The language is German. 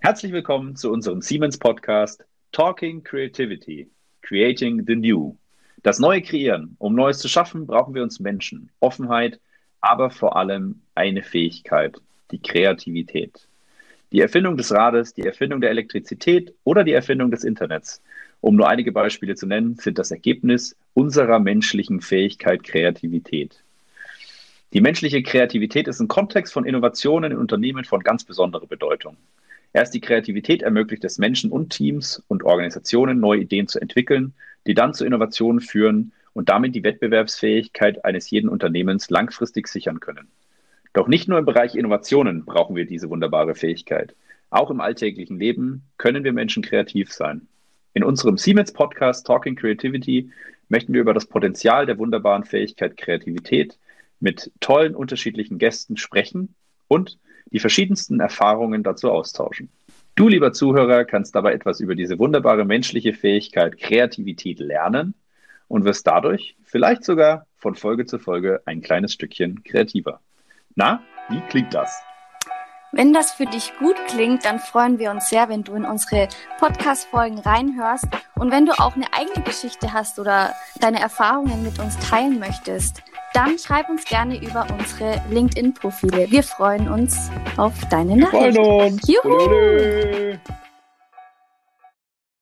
Herzlich willkommen zu unserem Siemens Podcast Talking Creativity, Creating the New. Das Neue kreieren. Um Neues zu schaffen, brauchen wir uns Menschen, Offenheit, aber vor allem eine Fähigkeit, die Kreativität. Die Erfindung des Rades, die Erfindung der Elektrizität oder die Erfindung des Internets, um nur einige Beispiele zu nennen, sind das Ergebnis unserer menschlichen Fähigkeit Kreativität. Die menschliche Kreativität ist im Kontext von Innovationen in Unternehmen von ganz besonderer Bedeutung. Erst die Kreativität ermöglicht es Menschen und Teams und Organisationen, neue Ideen zu entwickeln, die dann zu Innovationen führen und damit die Wettbewerbsfähigkeit eines jeden Unternehmens langfristig sichern können. Doch nicht nur im Bereich Innovationen brauchen wir diese wunderbare Fähigkeit. Auch im alltäglichen Leben können wir Menschen kreativ sein. In unserem Siemens Podcast Talking Creativity möchten wir über das Potenzial der wunderbaren Fähigkeit Kreativität mit tollen unterschiedlichen Gästen sprechen und die verschiedensten Erfahrungen dazu austauschen. Du, lieber Zuhörer, kannst dabei etwas über diese wunderbare menschliche Fähigkeit Kreativität lernen und wirst dadurch vielleicht sogar von Folge zu Folge ein kleines Stückchen kreativer. Na, wie klingt das? Wenn das für dich gut klingt, dann freuen wir uns sehr, wenn du in unsere Podcast-Folgen reinhörst und wenn du auch eine eigene Geschichte hast oder deine Erfahrungen mit uns teilen möchtest, dann schreib uns gerne über unsere LinkedIn-Profile. Wir freuen uns auf deine Nachricht. Wir freuen uns. Juhu!